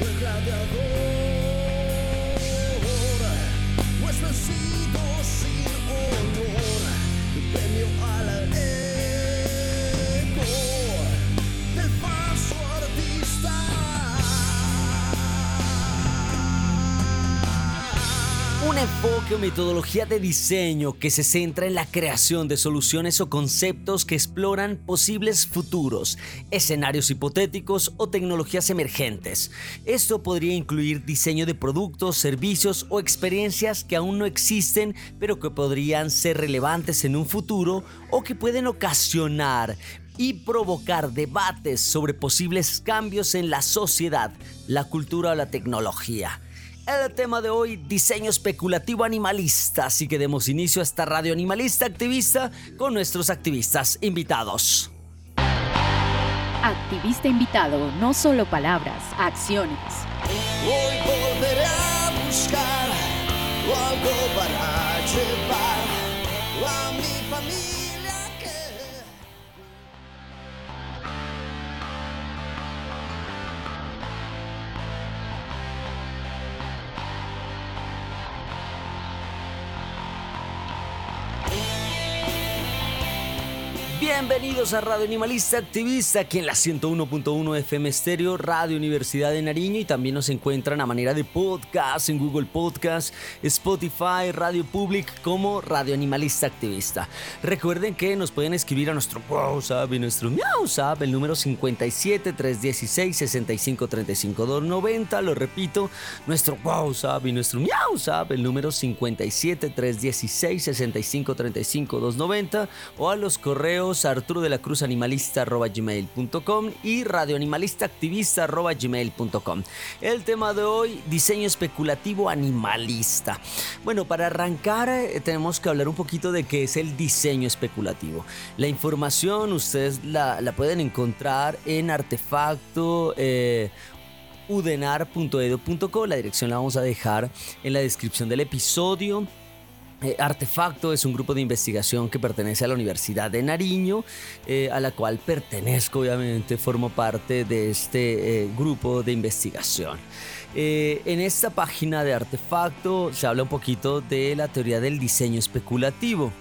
El Un enfoque o metodología de diseño que se centra en la creación de soluciones o conceptos que exploran posibles futuros, escenarios hipotéticos o tecnologías emergentes. Esto podría incluir diseño de productos, servicios o experiencias que aún no existen pero que podrían ser relevantes en un futuro o que pueden ocasionar y provocar debates sobre posibles cambios en la sociedad, la cultura o la tecnología. El tema de hoy, diseño especulativo animalista, así que demos inicio a esta radio animalista activista con nuestros activistas invitados. Activista invitado, no solo palabras, acciones. Hoy volveré a buscar algo para llevar a mi familia. Bienvenidos a Radio Animalista Activista, aquí en la 101.1 FM Estéreo, Radio Universidad de Nariño y también nos encuentran a manera de podcast en Google Podcast, Spotify, Radio Public como Radio Animalista Activista. Recuerden que nos pueden escribir a nuestro WhatsApp y nuestro WhatsApp, el número 57 316 65 35 290, lo repito, nuestro WhatsApp y nuestro WhatsApp, el número 57 316 65 35 290 o a los correos arturo de la cruz animalista.gmail.com y radioanimalista.activista.gmail.com. El tema de hoy, diseño especulativo animalista. Bueno, para arrancar eh, tenemos que hablar un poquito de qué es el diseño especulativo. La información ustedes la, pueden encontrar en artefacto. Eh, udenar.edu.co, la dirección la vamos a dejar en la descripción del episodio Eh, Artefacto es un grupo de investigación que pertenece a la Universidad de Nariño, eh, a la cual pertenezco obviamente, formo parte de este eh, grupo de investigación. en esta página de Artefacto se habla un poquito de la teoría del diseño especulativo,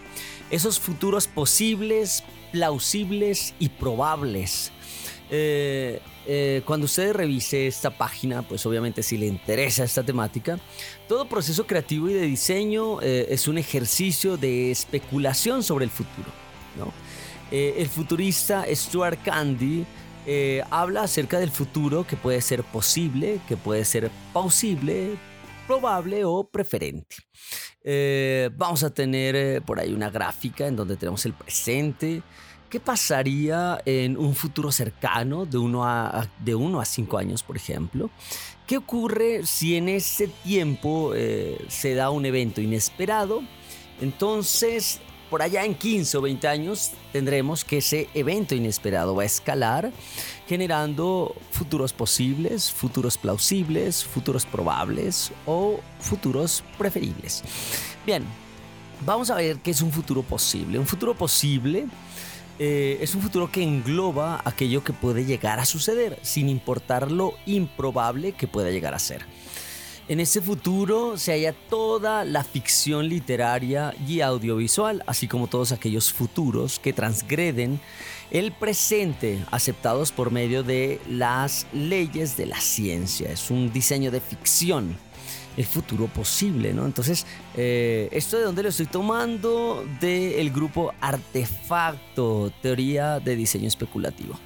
esos futuros posibles, plausibles y probables. Eh, cuando usted revise esta página, pues obviamente si le interesa esta temática, todo proceso creativo y de diseño eh, es un ejercicio de especulación sobre el futuro. Eh, el futurista Stuart Candy habla acerca del futuro que puede ser posible, que puede ser plausible, probable o preferente. vamos a tener por ahí una gráfica en donde tenemos el presente, ¿Qué pasaría en un futuro cercano, de 1 a, de uno a 5 años, por ejemplo? ¿Qué ocurre si en ese tiempo eh, se da un evento inesperado? Entonces, por allá en 15 o 20 años tendremos que ese evento inesperado va a escalar, generando futuros posibles, futuros plausibles, futuros probables o futuros preferibles. Bien, vamos a ver qué es un futuro posible. Un futuro posible eh, es un futuro que engloba aquello que puede llegar a suceder, sin importar lo improbable que pueda llegar a ser. En ese futuro se halla toda la ficción literaria y audiovisual, así como todos aquellos futuros que transgreden el presente, aceptados por medio de las leyes de la ciencia. Es un diseño de ficción el futuro posible, ¿no? Entonces, eh, ¿esto de dónde lo estoy tomando? Del grupo Artefacto, teoría de diseño especulativo.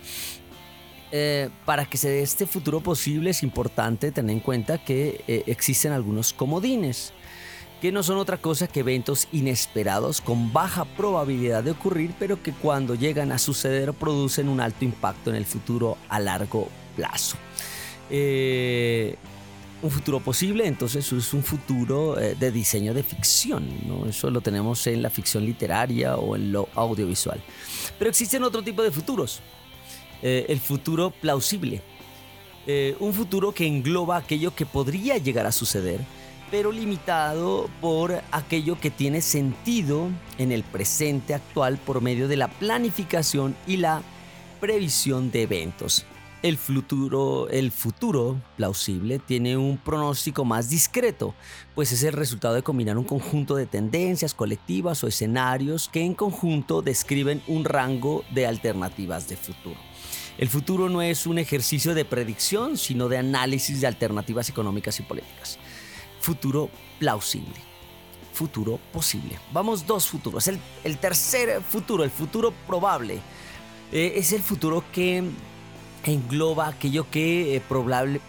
Eh, para que se dé este futuro posible es importante tener en cuenta que eh, existen algunos comodines, que no son otra cosa que eventos inesperados con baja probabilidad de ocurrir, pero que cuando llegan a suceder producen un alto impacto en el futuro a largo plazo. Eh, un futuro posible, entonces es un futuro eh, de diseño de ficción, ¿no? Eso lo tenemos en la ficción literaria o en lo audiovisual. Pero existen otro tipo de futuros. Eh, el futuro plausible. Eh, un futuro que engloba aquello que podría llegar a suceder, pero limitado por aquello que tiene sentido en el presente actual por medio de la planificación y la previsión de eventos. El futuro, el futuro plausible tiene un pronóstico más discreto, pues es el resultado de combinar un conjunto de tendencias colectivas o escenarios que en conjunto describen un rango de alternativas de futuro. El futuro no es un ejercicio de predicción, sino de análisis de alternativas económicas y políticas. Futuro plausible. Futuro posible. Vamos dos futuros. El, tercer futuro, el futuro probable, eh, es el futuro que engloba aquello que eh,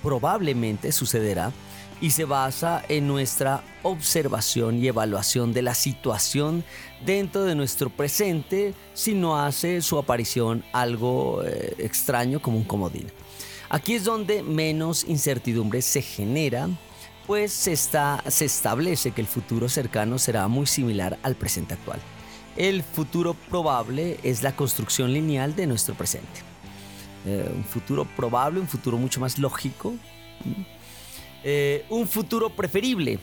probablemente sucederá y se basa en nuestra observación y evaluación de la situación dentro de nuestro presente si no hace su aparición algo eh, extraño como un comodín. Aquí es donde menos incertidumbre se genera, pues se, está, se establece que el futuro cercano será muy similar al presente actual. El futuro probable es la construcción lineal de nuestro presente. Eh, un futuro probable, un futuro mucho más lógico, eh, un futuro preferible,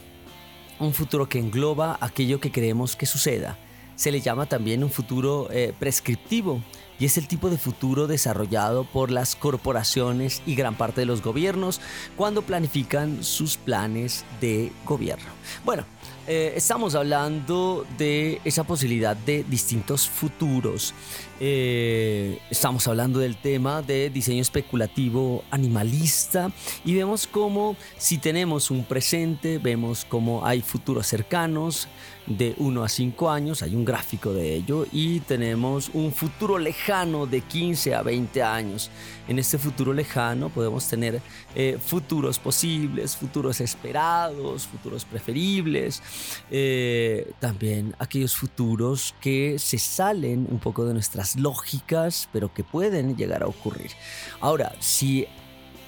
un futuro que engloba aquello que creemos que suceda. Se le llama también un futuro eh, prescriptivo y es el tipo de futuro desarrollado por las corporaciones y gran parte de los gobiernos cuando planifican sus planes de gobierno. Bueno, estamos hablando de esa posibilidad de distintos futuros. Eh, estamos hablando del tema de diseño especulativo animalista y vemos cómo si tenemos un presente, vemos cómo hay futuros cercanos de 1 a 5 años, hay un gráfico de ello y tenemos un futuro lejano de 15 a 20 años. En este futuro lejano podemos tener eh, futuros posibles, futuros esperados, futuros preferibles, eh, también aquellos futuros que se salen un poco de lógicas, pero que pueden llegar a ocurrir. Ahora, si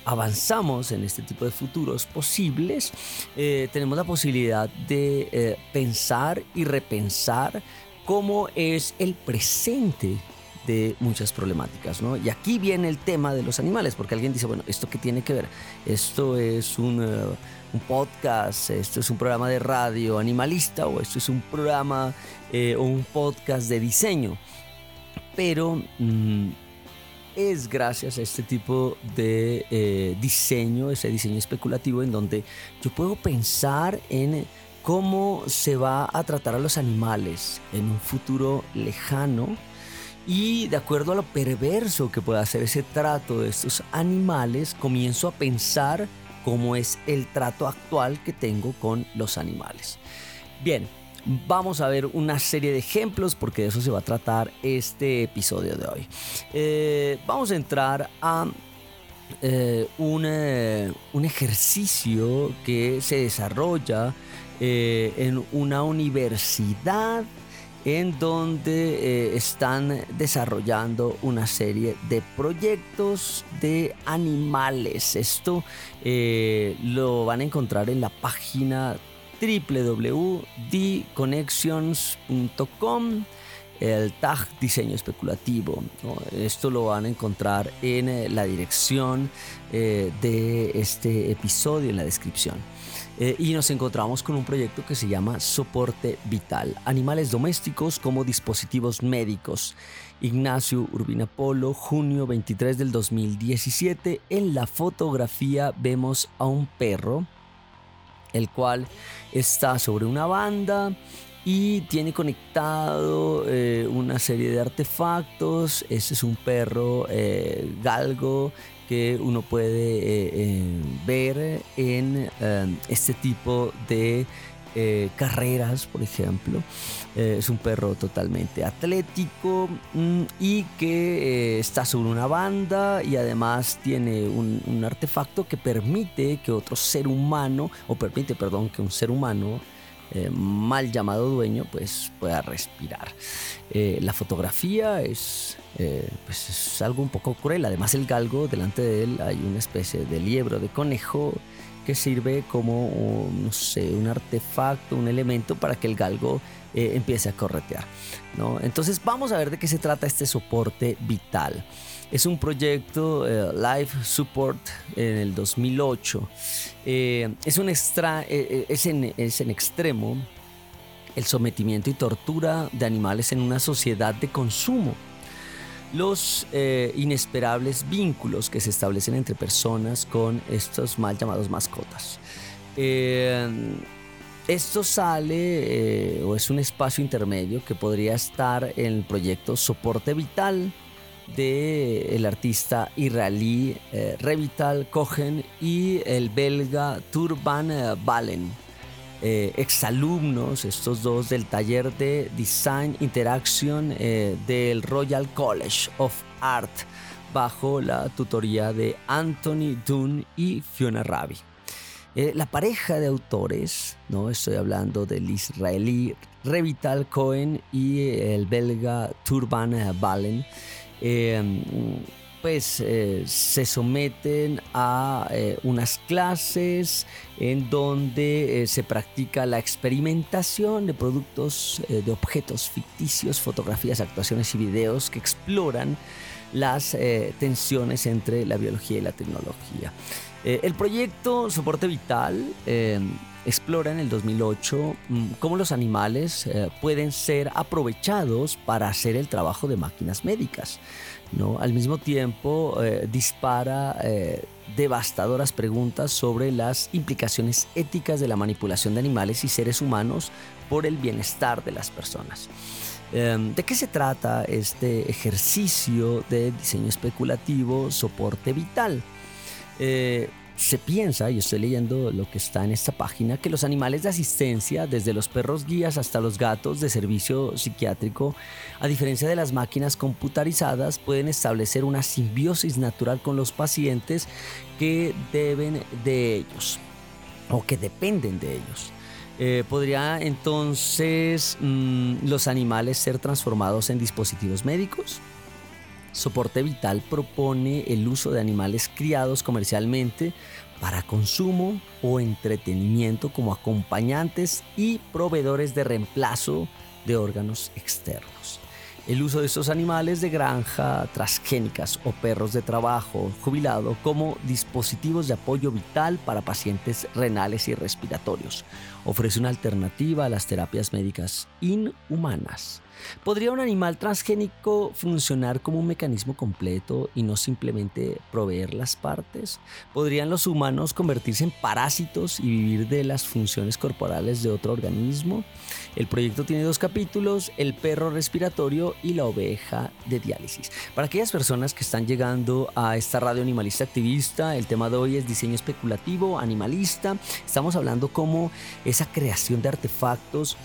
avanzamos en este tipo de futuros posibles, eh, tenemos la posibilidad de eh, pensar y repensar cómo es el presente de muchas problemáticas, ¿no? Y aquí viene el tema de los animales, porque alguien dice, bueno, ¿esto qué tiene que ver? Esto es un, eh, podcast, esto es un programa de radio animalista o esto es un programa eh, o un podcast de diseño. Pero mm, es gracias a este tipo de eh, diseño, ese diseño especulativo en donde yo puedo pensar en cómo se va a tratar a los animales en un futuro lejano y de acuerdo a lo perverso que pueda ser ese trato de estos animales, comienzo a pensar cómo es el trato actual que tengo con los animales. Bien, Vamos a ver una serie de ejemplos porque de eso se va a tratar este episodio de hoy. Eh, vamos a entrar a eh, un, eh, un, ejercicio que se desarrolla en una universidad en donde están desarrollando una serie de proyectos de animales. Esto lo van a encontrar en la página www.dconnections.com el tag diseño especulativo. Esto lo van a encontrar en eh, la dirección eh, de este episodio, en la descripción. Eh, y nos encontramos con un proyecto que se llama Soporte Vital, animales domésticos como dispositivos médicos. Ignacio Urbina Polo, junio 23 del 2017. En la fotografía vemos a un perro el cual está sobre una banda y tiene conectado eh, una serie de artefactos. Ese es un perro eh, galgo que uno puede eh, ver en este tipo de carreras, por ejemplo. Eh, es un perro totalmente atlético mm, y que eh, está sobre una banda y además tiene un, artefacto que permite que otro ser humano, o permite, perdón, que un ser humano mal llamado dueño pues pueda respirar. la fotografía es, pues es algo un poco cruel. Además el galgo, delante de él hay una especie de liebro de conejo que sirve como, no sé, un artefacto, un elemento para que el galgo eh, empiece a corretear. ¿no? Entonces vamos a ver de qué se trata este soporte vital. Es un proyecto eh, Live Support en el 2008. Eh, es, un extra, es, en, es en extremo el sometimiento y tortura de animales en una sociedad de consumo los eh, inesperables vínculos que se establecen entre personas con estos mal llamados mascotas. Eh, esto sale eh, o es un espacio intermedio que podría estar en el proyecto Soporte Vital del el artista israelí Revital Cohen y el belga Turban Valen eh, exalumnos, estos dos del taller de Design Interaction eh, del Royal College of Art, bajo la tutoría de Anthony Dunn y Fiona Rabi. Eh, la pareja de autores, ¿no? estoy hablando del israelí Revital Cohen y el belga Turban Valen, pues eh, se someten a eh, unas clases en donde se practica la experimentación de productos, de objetos ficticios, fotografías, actuaciones y videos que exploran las tensiones entre la biología y la tecnología. El proyecto Soporte Vital explora en el 2008 mm, cómo los animales pueden ser aprovechados para hacer el trabajo de máquinas médicas. ¿no? Al mismo tiempo eh, dispara eh, devastadoras preguntas sobre las implicaciones éticas de la manipulación de animales y seres humanos por el bienestar de las personas. Em, ¿De qué se trata este ejercicio de diseño especulativo soporte vital? Eh, se piensa, y estoy leyendo lo que está en esta página, que los animales de asistencia, desde los perros guías hasta los gatos de servicio psiquiátrico, a diferencia de las máquinas computarizadas, pueden establecer una simbiosis natural con los pacientes que deben de ellos o que dependen de ellos. Eh, ¿Podría entonces mm, los animales ser transformados en dispositivos médicos? Soporte Vital propone el uso de animales criados comercialmente para consumo o entretenimiento como acompañantes y proveedores de reemplazo de órganos externos. el uso de estos animales de granja transgénicas o perros de trabajo jubilado como dispositivos de apoyo vital para pacientes renales y respiratorios. Ofrece una alternativa a las terapias médicas inhumanas. ¿Podría un animal transgénico funcionar como un mecanismo completo y no simplemente proveer las partes? ¿Podrían los humanos convertirse en parásitos y vivir de las funciones corporales de otro organismo? El proyecto tiene dos capítulos, el perro respiratorio y la oveja de diálisis. Para aquellas personas que están llegando a esta radio animalista activista, el tema de hoy es diseño especulativo, animalista. Estamos hablando como esa creación de artefactos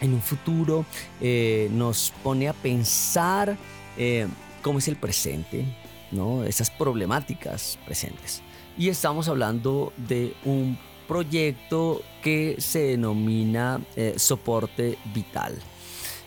en un futuro eh, nos pone a pensar eh, cómo es el presente, ¿no? esas problemáticas presentes. Y estamos hablando de un proyecto que se denomina eh, soporte vital.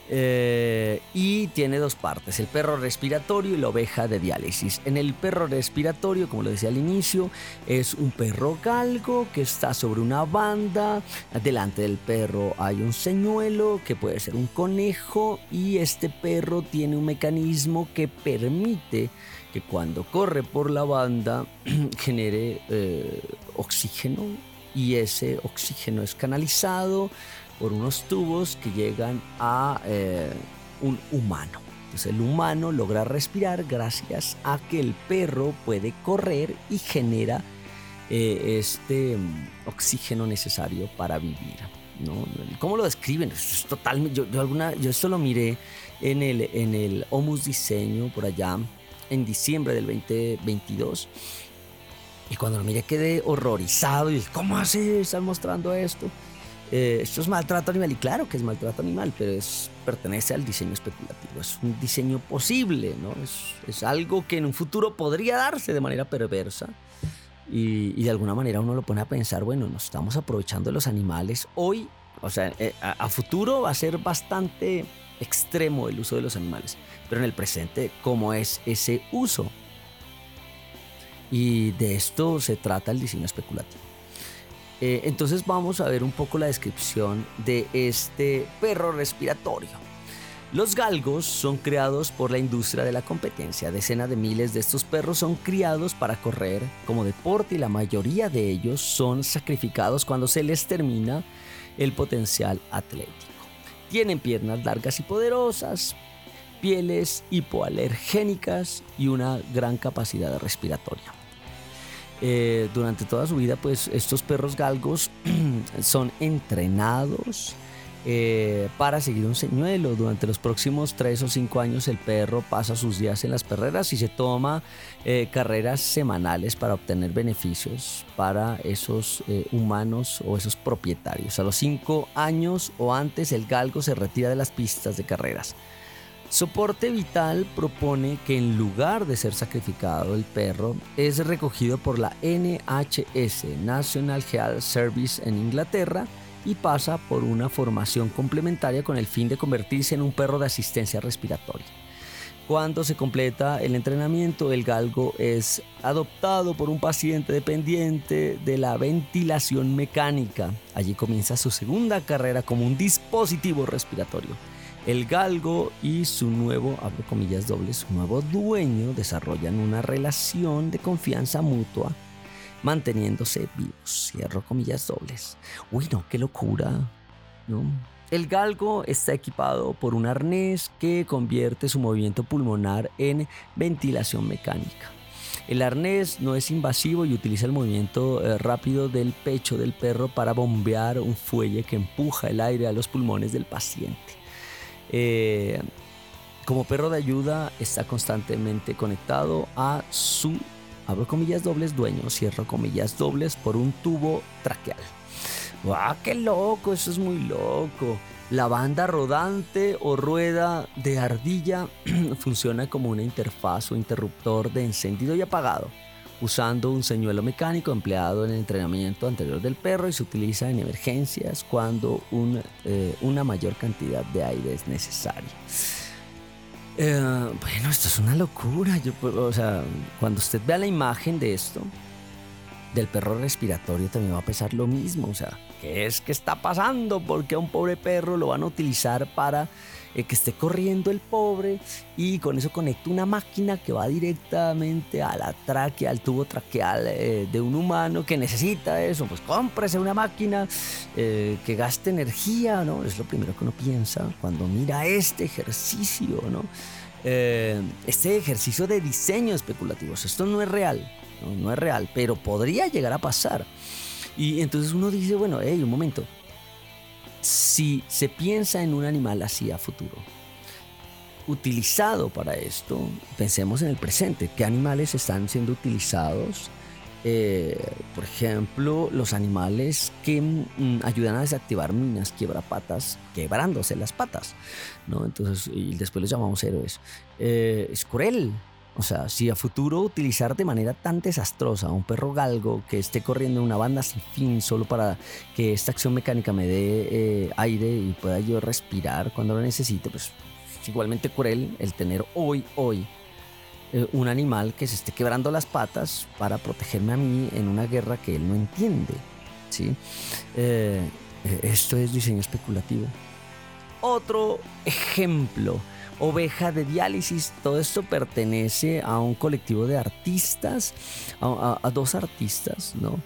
Eh, y tiene dos partes, el perro respiratorio y la oveja de diálisis. En el perro respiratorio, como lo decía al inicio, es un perro galgo que está sobre una banda. Delante del perro hay un señuelo que puede ser un conejo y este perro tiene un mecanismo que permite que cuando corre por la banda genere eh, oxígeno y ese oxígeno es canalizado por unos tubos que llegan a eh, un humano. Entonces el humano logra respirar gracias a que el perro puede correr y genera eh, este mm, oxígeno necesario para vivir. ¿Cómo lo describen? Es totalmente, yo, alguna, yo esto lo miré en el, en el Omus Diseño por allá en diciembre del 2022. Y cuando lo miré quedé horrorizado y ¿cómo así están mostrando esto? Eh, esto es maltrato animal y claro que es maltrato animal, pero es, pertenece al diseño especulativo. Es un diseño posible, ¿no? Es, es algo que en un futuro podría darse de manera perversa. Y, y, de alguna manera uno lo pone a pensar, bueno, nos estamos aprovechando de los animales. Hoy, o sea, eh, a, a futuro va a ser bastante extremo el uso de los animales. Pero en el presente, ¿cómo es ese uso? Y de esto se trata el diseño especulativo. Eh, entonces vamos a ver un poco la descripción de este perro respiratorio. Los galgos son creados por la industria de la competencia. Decenas de miles de estos perros son criados para correr como deporte y la mayoría de ellos son sacrificados cuando se les termina el potencial atlético. Tienen piernas largas y poderosas, pieles hipoalergénicas y una gran capacidad respiratoria. Eh, durante toda su vida, pues estos perros galgos son entrenados eh, para seguir un señuelo. Durante los próximos 3 o 5 años el perro pasa sus días en las perreras y se toma eh, carreras semanales para obtener beneficios para esos humanos o esos propietarios. A los 5 años o antes el galgo se retira de las pistas de carreras. Soporte Vital propone que en lugar de ser sacrificado el perro, es recogido por la NHS, National Health Service en Inglaterra, y pasa por una formación complementaria con el fin de convertirse en un perro de asistencia respiratoria. Cuando se completa el entrenamiento, el galgo es adoptado por un paciente dependiente de la ventilación mecánica. Allí comienza su segunda carrera como un dispositivo respiratorio. El galgo y su nuevo, abro comillas dobles, su nuevo dueño desarrollan una relación de confianza mutua, manteniéndose vivos, cierro comillas dobles. Uy, no, qué locura. El galgo está equipado por un arnés que convierte su movimiento pulmonar en ventilación mecánica. El arnés no es invasivo y utiliza el movimiento eh, rápido del pecho del perro para bombear un fuelle que empuja el aire a los pulmones del paciente. Eh, como perro de ayuda está constantemente conectado a su, abro comillas dobles, dueño, cierro comillas dobles, por un tubo traqueal. ¡Qué loco! Eso es muy loco. La banda rodante o rueda de ardilla funciona como una interfaz o interruptor de encendido y apagado, usando un señuelo mecánico empleado en el entrenamiento anterior del perro y se utiliza en emergencias cuando eh, una mayor cantidad de aire es necesaria. Eh, bueno, esto es una locura. O sea, cuando usted vea la imagen de esto, del perro respiratorio, también va a pesar lo mismo. O sea, ¿qué es que está pasando? Porque a un pobre perro lo van a utilizar para eh, que esté corriendo el pobre y con eso conecto una máquina que va directamente a la tráquea, al tubo traqueal eh, de un humano que necesita eso. Pues cómprese una máquina eh, que gaste energía, ¿no? Es lo primero que uno piensa cuando mira este ejercicio, ¿no? este ejercicio de diseño especulativo. Esto no es real, ¿no? no es real, pero podría llegar a pasar. Y entonces uno dice, bueno, hey, un momento, si se piensa en un animal así a futuro, utilizado para esto, pensemos en el presente, qué animales están siendo utilizados. Eh, por ejemplo, los animales que mm, ayudan a desactivar minas, quiebrapatas, quebrándose las patas, ¿no? Entonces, y después los llamamos héroes. Eh, es cruel, o sea, si a futuro utilizar de manera tan desastrosa a un perro galgo que esté corriendo en una banda sin fin solo para que esta acción mecánica me dé eh, aire y pueda yo respirar cuando lo necesite, pues es igualmente cruel el tener hoy, hoy, eh, un animal que se esté quebrando las patas para protegerme a mí en una guerra que él no entiende. ¿sí? Eh, esto es diseño especulativo. Otro ejemplo Oveja de Diálisis. Todo esto pertenece a un colectivo de artistas, a, dos artistas, ¿no?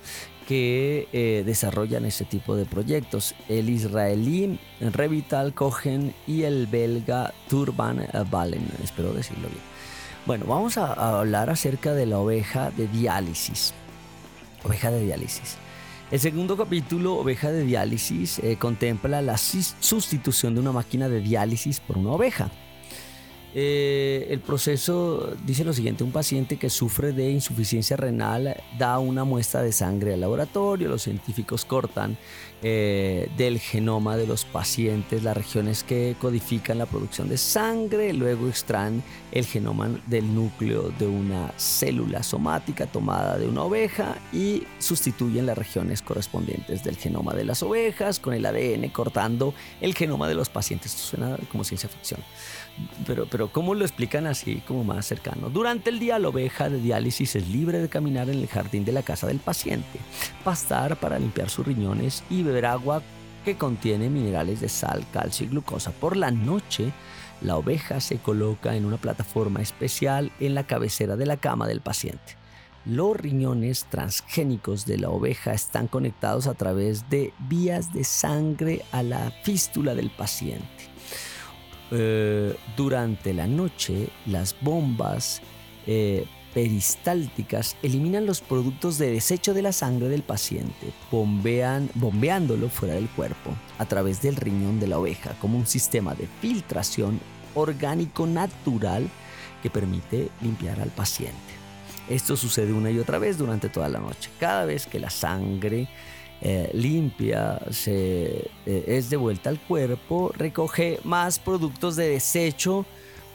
que eh, desarrollan este tipo de proyectos. El israelí Revital Cohen y el belga Turban Valen. Espero decirlo bien. Bueno, vamos a, hablar acerca de la oveja de diálisis. Oveja de diálisis. El segundo capítulo, Oveja de diálisis, eh, contempla la sustitución de una máquina de diálisis por una oveja. Eh, el proceso dice lo siguiente, un paciente que sufre de insuficiencia renal da una muestra de sangre al laboratorio, los científicos cortan eh, del genoma de los pacientes las regiones que codifican la producción de sangre, luego extraen el genoma del núcleo de una célula somática tomada de una oveja y sustituyen las regiones correspondientes del genoma de las ovejas con el ADN cortando el genoma de los pacientes. Esto suena como ciencia ficción pero, pero ¿cómo lo explican así como más cercano? Durante el día la oveja de diálisis es libre de caminar en el jardín de la casa del paciente, pastar para limpiar sus riñones y beber agua que contiene minerales de sal, calcio y glucosa. Por la noche, la oveja se coloca en una plataforma especial en la cabecera de la cama del paciente. Los riñones transgénicos de la oveja están conectados a través de vías de sangre a la fístula del paciente. Eh, durante la noche las bombas eh, peristálticas eliminan los productos de desecho de la sangre del paciente, bombean, bombeándolo fuera del cuerpo a través del riñón de la oveja como un sistema de filtración orgánico natural que permite limpiar al paciente. Esto sucede una y otra vez durante toda la noche. Cada vez que la sangre eh, limpia, se, eh, es de vuelta al cuerpo, recoge más productos de desecho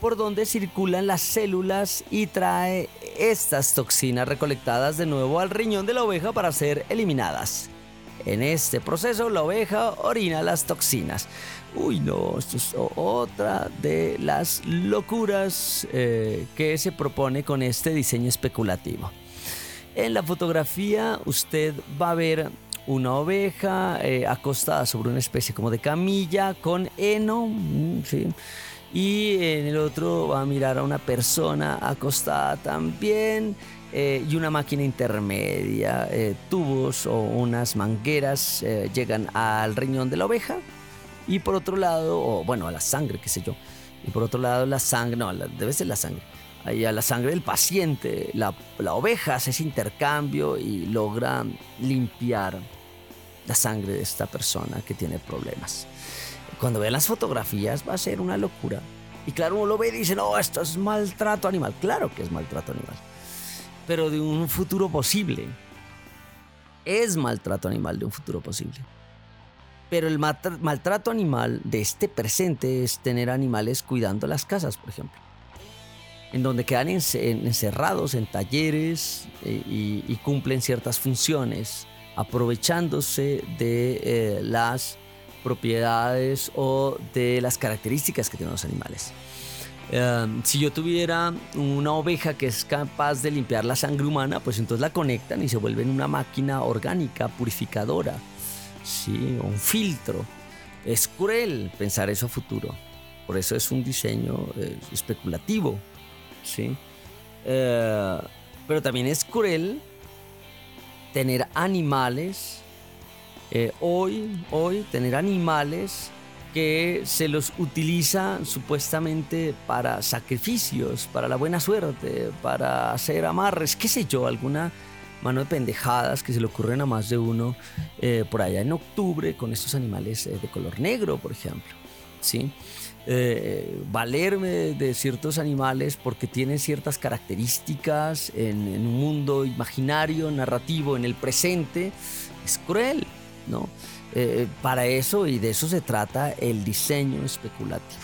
por donde circulan las células y trae estas toxinas recolectadas de nuevo al riñón de la oveja para ser eliminadas. En este proceso la oveja orina las toxinas. Uy, no, esto es otra de las locuras eh, que se propone con este diseño especulativo. En la fotografía usted va a ver una oveja eh, acostada sobre una especie como de camilla con heno, mm, y en el otro va a mirar a una persona acostada también. Eh, y una máquina intermedia, eh, tubos o unas mangueras llegan al riñón de la oveja. Y por otro lado, bueno, a la sangre, qué sé yo, y por otro lado la sangre, no, debe ser la sangre, ahí a la sangre del paciente. La, oveja hace ese intercambio y logra limpiar la sangre de esta persona que tiene problemas. Cuando vean las fotografías va a ser una locura. Y claro, uno lo ve y dice, no, esto es maltrato animal. Claro que es maltrato animal. Pero de un futuro posible. Es maltrato animal de un futuro posible. Pero el maltrato animal de este presente es tener animales cuidando las casas, por ejemplo en donde quedan encerrados en talleres eh, y, cumplen ciertas funciones, aprovechándose de eh, las propiedades o de las características que tienen los animales. Em, si yo tuviera una oveja que es capaz de limpiar la sangre humana, pues entonces la conectan y se vuelven una máquina orgánica purificadora, ¿sí? un filtro. Es cruel pensar eso a futuro Por eso es un diseño eh, especulativo. ¿Sí? Eh, pero también es cruel tener animales. eh, hoy, hoy, tener animales que se los utiliza supuestamente para sacrificios, para la buena suerte, para hacer amarres, qué sé yo, alguna mano de pendejadas que se le ocurren a más de uno eh, por allá en octubre con estos animales de color negro, por ejemplo. ¿sí? Eh, valerme de ciertos animales porque tienen ciertas características en, un mundo imaginario, narrativo, en el presente, es cruel, ¿no? Eh, para eso y de eso se trata el diseño especulativo.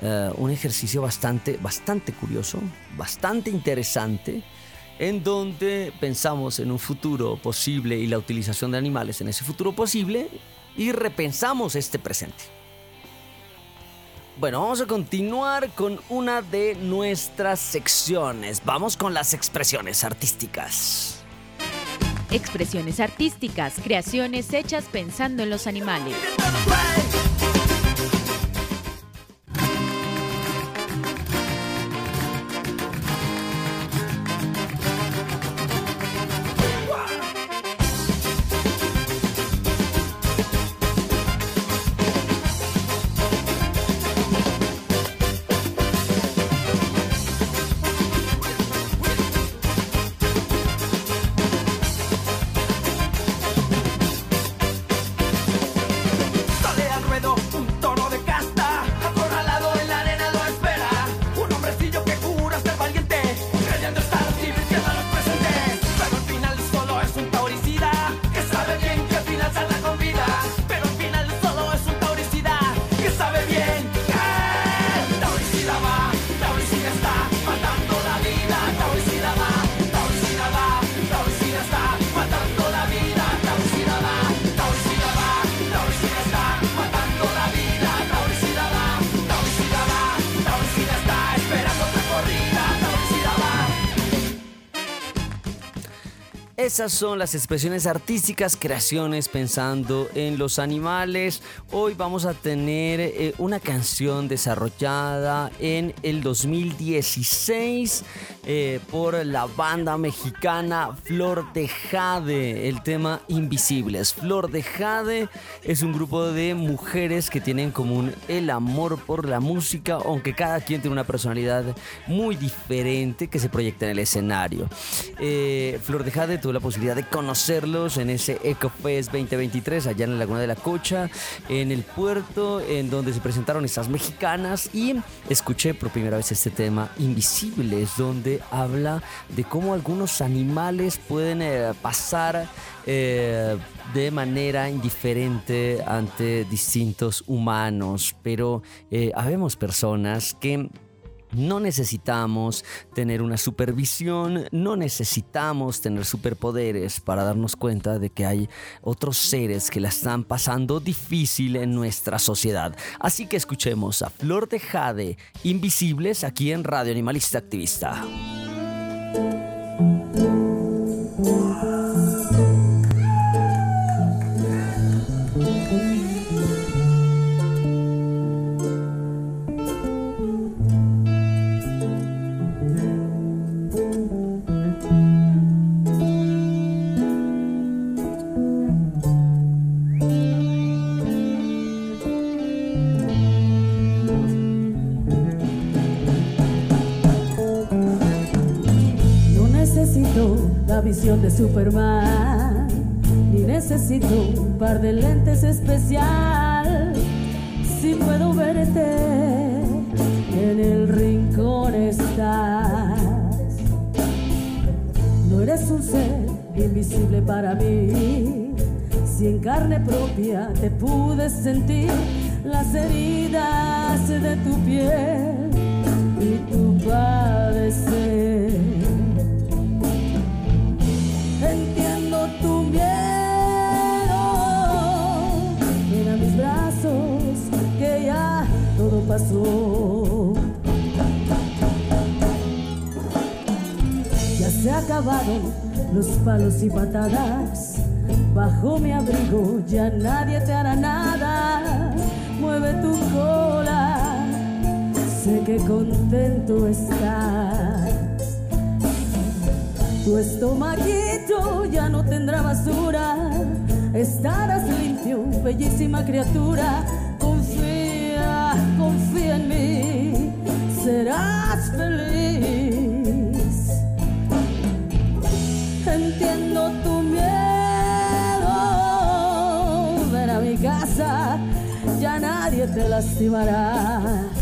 Eh, un ejercicio bastante, bastante curioso, bastante interesante, en donde pensamos en un futuro posible y la utilización de animales en ese futuro posible y repensamos este presente. Bueno, vamos a continuar con una de nuestras secciones. Vamos con las expresiones artísticas. Expresiones artísticas, creaciones hechas pensando en los animales. Esas son las expresiones artísticas, creaciones pensando en los animales. Hoy vamos a tener eh, una canción desarrollada en el 2016 eh, por la banda mexicana Flor de Jade. El tema Invisibles. Flor de Jade es un grupo de mujeres que tienen en común el amor por la música, aunque cada quien tiene una personalidad muy diferente que se proyecta en el escenario. Eh, Flor de Jade tuve la posibilidad de conocerlos en ese EcoFest 2023 allá en la Laguna de la Cocha, el puerto, en donde se presentaron estas mexicanas y escuché por primera vez este tema Invisibles, donde habla de cómo algunos animales pueden eh, pasar eh, de manera indiferente ante distintos humanos, pero eh, habemos personas que no necesitamos tener una supervisión, no necesitamos tener superpoderes para darnos cuenta de que hay otros seres que la están pasando difícil en nuestra sociedad. Así que escuchemos a Flor de Jade, Invisibles, aquí en Radio Animalista Activista. La visión de Superman, ni necesito un par de lentes especial. Si puedo verte, en el rincón estás. No eres un ser invisible para mí. Si en carne propia te pude sentir las heridas de tu piel y tu padecer. Ya se acabaron los palos y patadas. Bajo mi abrigo ya nadie te hará nada. Mueve tu cola sé que contento estás. Tu estomaguito ya no tendrá basura, estarás limpio, bellísima criatura. En mí, serás feliz. Entiendo tu miedo, ven a mi casa, ya nadie te lastimará.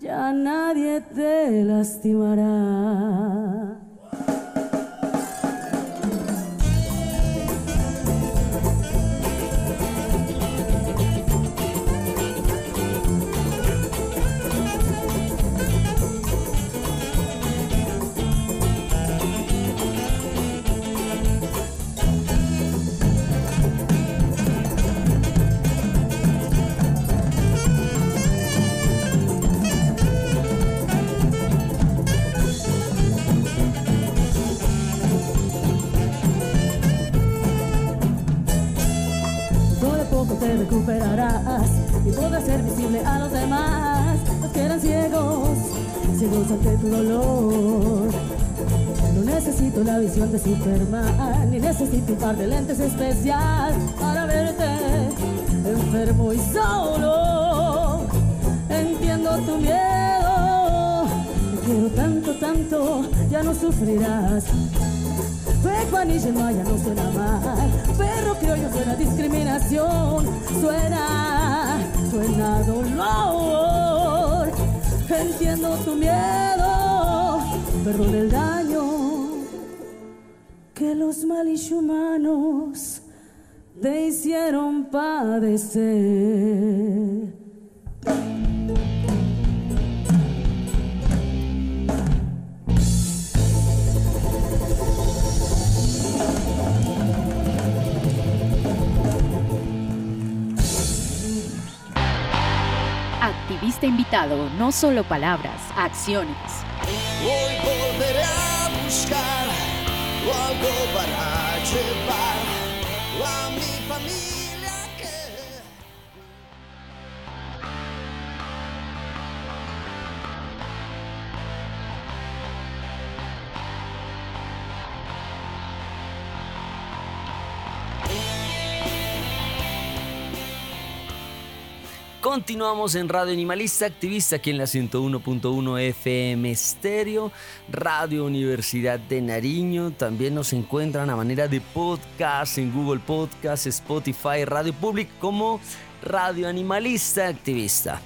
Ya nadie te lastimará. Tu dolor. No necesito la visión de Superman, ni necesito un par de lentes especial para verte enfermo y solo. Entiendo tu miedo, te quiero tanto, tanto, ya no sufrirás. Juanilla no ya no suena mal, perro criollo suena discriminación, suena, suena dolor. Entiendo tu miedo, perdón el daño que los humanos te hicieron padecer. Activista invitado, no solo palabras, acciones. Hoy algo para llevar a Continuamos en Radio Animalista Activista, aquí en la 101.1 FM Estéreo, Radio Universidad de Nariño. También nos encuentran a manera de podcast en Google Podcast, Spotify, Radio Public como Radio Animalista Activista.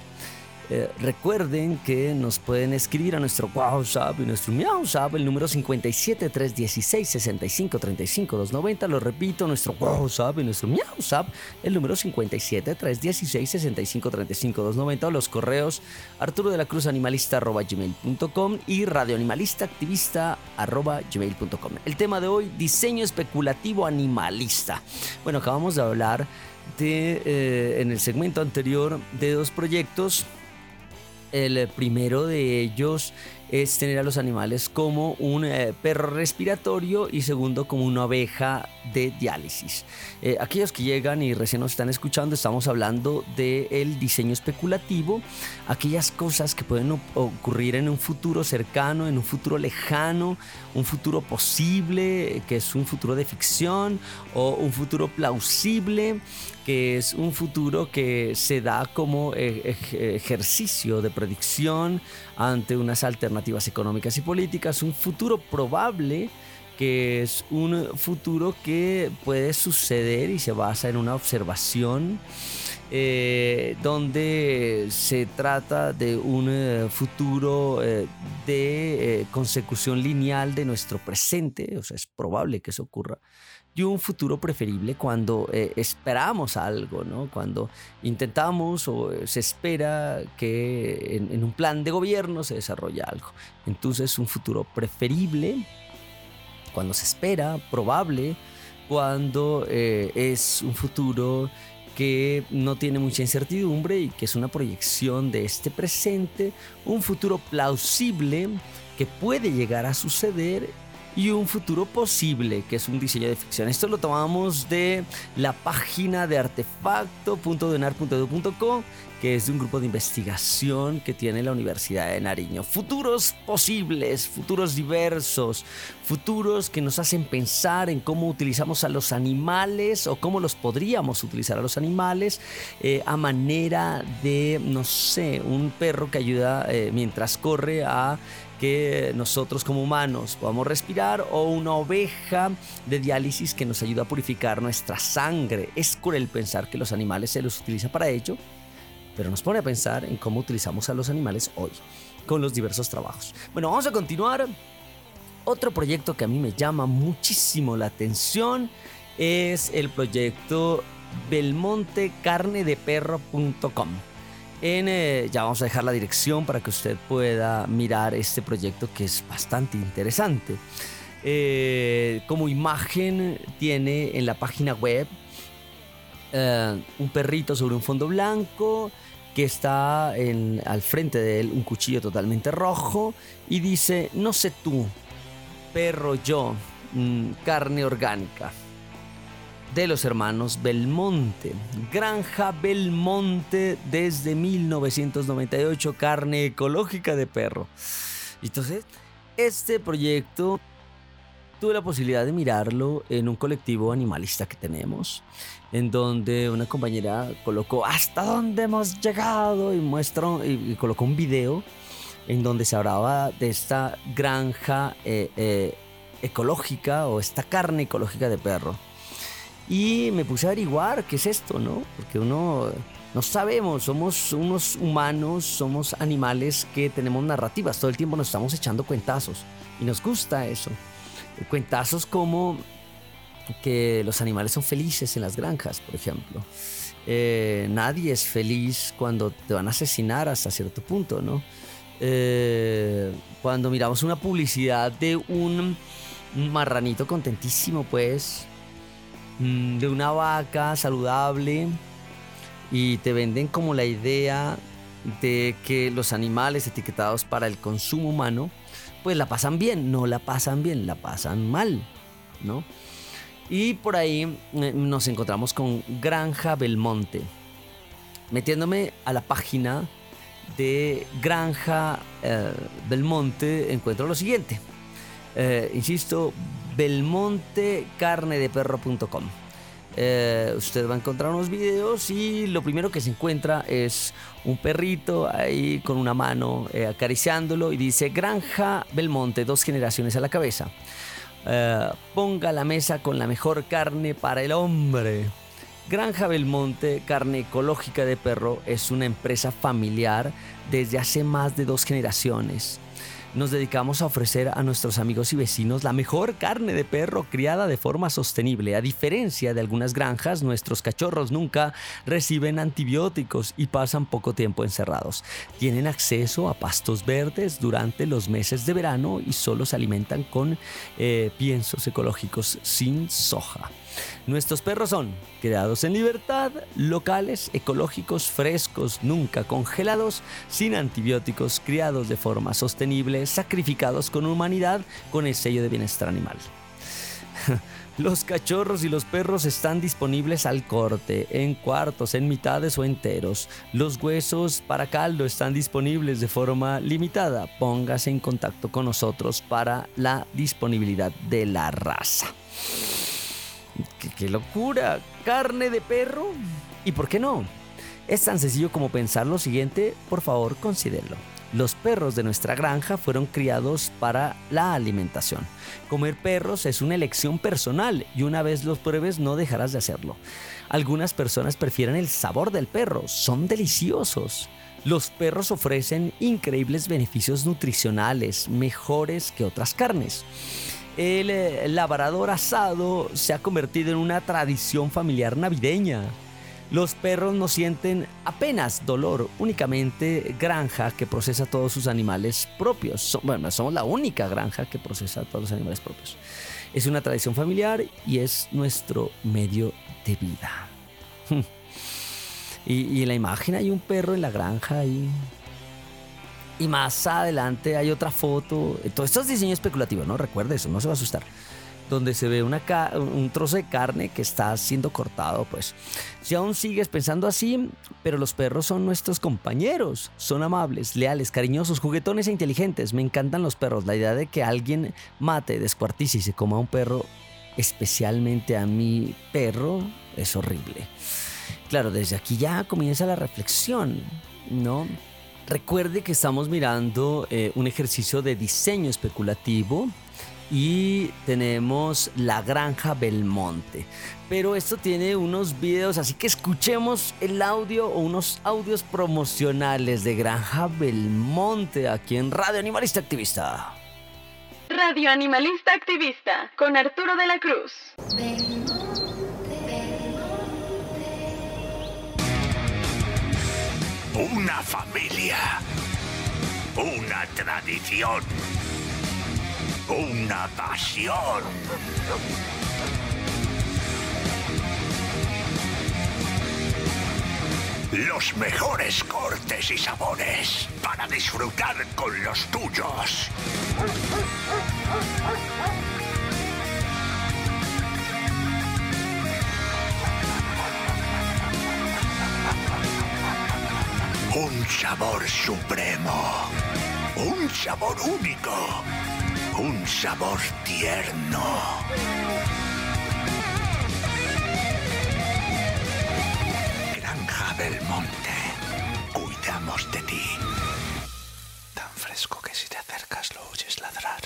Eh, recuerden que nos pueden escribir a nuestro WhatsApp y nuestro WhatsApp, el número 57 316 65 35 290. Lo repito, nuestro WhatsApp y nuestro WhatsApp, el número 57 316 65 35 290. O los correos arturo de la cruz animalista arroba gmail.com y radioanimalista activista arroba gmail.com. El tema de hoy, diseño especulativo animalista. Bueno, acabamos de hablar de, eh, en el segmento anterior de dos proyectos el primero de ellos es tener a los animales como un eh, perro respiratorio y segundo como una oveja de diálisis. Eh, aquellos que llegan y recién nos están escuchando, estamos hablando del diseño especulativo, aquellas cosas que pueden ocurrir en un futuro cercano, en un futuro lejano, un futuro posible, que es un futuro de ficción, o un futuro plausible, que es un futuro que se da como eh, ej- ejercicio de predicción ante unas alternativas económicas y políticas, un futuro probable que es un futuro que puede suceder y se basa en una observación eh, donde se trata de un eh, futuro de consecución lineal de nuestro presente, o sea, es probable que eso ocurra, y un futuro preferible cuando esperamos algo, ¿no? Cuando intentamos o se espera que en, un plan de gobierno se desarrolle algo. Entonces, un futuro preferible cuando se espera, probable, cuando es un futuro que no tiene mucha incertidumbre y que es una proyección de este presente, un futuro plausible que puede llegar a suceder y un futuro posible, que es un diseño de ficción. Esto lo tomamos de la página de artefacto.denar.edu.co, que es de un grupo de investigación que tiene la Universidad de Nariño. Futuros posibles, futuros diversos, futuros que nos hacen pensar en cómo utilizamos a los animales o cómo los podríamos utilizar a los animales eh, a manera de, no sé, un perro que ayuda eh, mientras corre a que nosotros como humanos podamos respirar o una oveja de diálisis que nos ayuda a purificar nuestra sangre. Es cruel pensar que los animales se los utiliza para ello, pero nos pone a pensar en cómo utilizamos a los animales hoy con los diversos trabajos. Bueno, vamos a continuar. Otro proyecto que a mí me llama muchísimo la atención es el proyecto belmontecarnedeperro.com. Eh, ya vamos a dejar la dirección para que usted pueda mirar este proyecto que es bastante interesante. Eh, como imagen tiene en la página web eh, un perrito sobre un fondo blanco que está al frente de él un cuchillo totalmente rojo y dice, no sé tú, perro yo, mm, carne orgánica de los hermanos Belmonte. Granja Belmonte desde 1998, carne ecológica de perro. Entonces, este proyecto tuve la posibilidad de mirarlo en un colectivo animalista que tenemos, en donde una compañera colocó hasta dónde hemos llegado y muestra y, colocó un video en donde se hablaba de esta granja eh, eh, ecológica o esta carne ecológica de perro. Y me puse a averiguar qué es esto, ¿no? Porque uno no sabemos, somos unos humanos, somos animales que tenemos narrativas, todo el tiempo nos estamos echando cuentazos y nos gusta eso. Cuentazos como que los animales son felices en las granjas, por ejemplo. Eh, nadie es feliz cuando te van a asesinar hasta cierto punto, ¿no? Eh, cuando miramos una publicidad de un marranito contentísimo, pues, de una vaca saludable y te venden como la idea de que los animales etiquetados para el consumo humano pues la pasan bien, no la pasan bien, la pasan mal, ¿no? Y por ahí eh, nos encontramos con Granja Belmonte. Metiéndome a la página de Granja eh, Belmonte encuentro lo siguiente. Eh, insisto, belmontecarnedeperro.com. Eh, usted va a encontrar unos videos y lo primero que se encuentra es un perrito ahí con una mano eh, acariciándolo y dice Granja Belmonte, dos generaciones a la cabeza. Eh, ponga la mesa con la mejor carne para el hombre. Granja Belmonte, carne ecológica de perro, es una empresa familiar desde hace más de dos generaciones nos dedicamos a ofrecer a nuestros amigos y vecinos la mejor carne de perro criada de forma sostenible. A diferencia de algunas granjas, nuestros cachorros nunca reciben antibióticos y pasan poco tiempo encerrados. Tienen acceso a pastos verdes durante los meses de verano y solo se alimentan con eh, piensos ecológicos sin soja. Nuestros perros son criados en libertad, locales, ecológicos, frescos, nunca congelados, sin antibióticos, criados de forma sostenible, sacrificados con humanidad, con el sello de bienestar animal. Los cachorros y los perros están disponibles al corte, en cuartos, en mitades o enteros. Los huesos para caldo están disponibles de forma limitada. Póngase en contacto con nosotros para la disponibilidad de la raza. ¿Qué, locura! ¿Carne de perro? ¿Y por qué no? Es tan sencillo como pensar lo siguiente, por favor considérelo. Los perros de nuestra granja fueron criados para la alimentación. Comer perros es una elección personal y una vez los pruebes no dejarás de hacerlo. Algunas personas prefieren el sabor del perro, son deliciosos. Los perros ofrecen increíbles beneficios nutricionales, mejores que otras carnes. El eh, labrador asado se ha convertido en una tradición familiar navideña. Los perros no sienten apenas dolor, únicamente granja que procesa todos sus animales propios. Bueno, somos la única granja que procesa todos los animales propios. Es una tradición familiar y es nuestro medio de vida. y, en la imagen hay un perro en la granja y y más adelante hay otra foto. Todo esto es diseño especulativo, ¿no? Recuerde eso, no se va a asustar donde se ve una un trozo de carne que está siendo cortado, pues. Si aún sigues pensando así, pero los perros son nuestros compañeros, son amables, leales, cariñosos, juguetones e inteligentes. Me encantan los perros. La idea de que alguien mate, descuartice y se coma a un perro, especialmente a mi perro, es horrible. Claro, desde aquí ya comienza la reflexión, ¿no? Recuerde que estamos mirando eh, un ejercicio de diseño especulativo y tenemos la granja Belmonte. Pero esto tiene unos videos, así que escuchemos el audio o unos audios promocionales de Granja Belmonte aquí en Radio Animalista Activista. Radio Animalista Activista con Arturo de la Cruz. Una familia. Una tradición una pasión. Los mejores cortes y sabores para disfrutar con los tuyos. Un sabor supremo. Un sabor único un sabor tierno. Granja Belmonte, cuidamos de ti. Tan fresco que si te acercas lo oyes ladrar.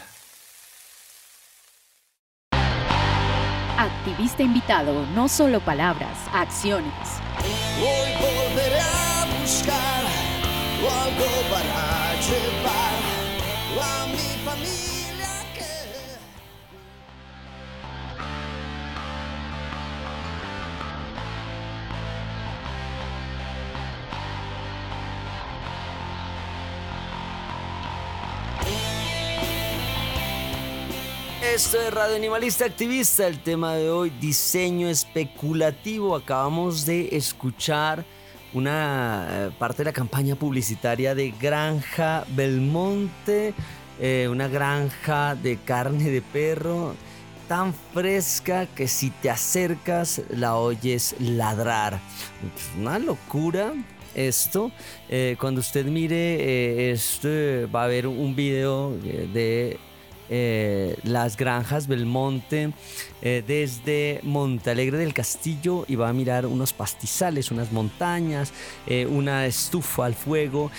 Activista invitado, no solo palabras, acciones. Buscar para llevar. Esto es Radio Animalista Activista, el tema de hoy, diseño especulativo. Acabamos de escuchar una eh, parte de la campaña publicitaria de Granja Belmonte, eh, una granja de carne de perro tan fresca que si te acercas la oyes ladrar. Una locura esto. Eh, cuando usted mire esto, va a ver un video de eh, las granjas Belmonte eh, desde Montalegre del Castillo y va a mirar unos pastizales, unas montañas, eh, una estufa al fuego,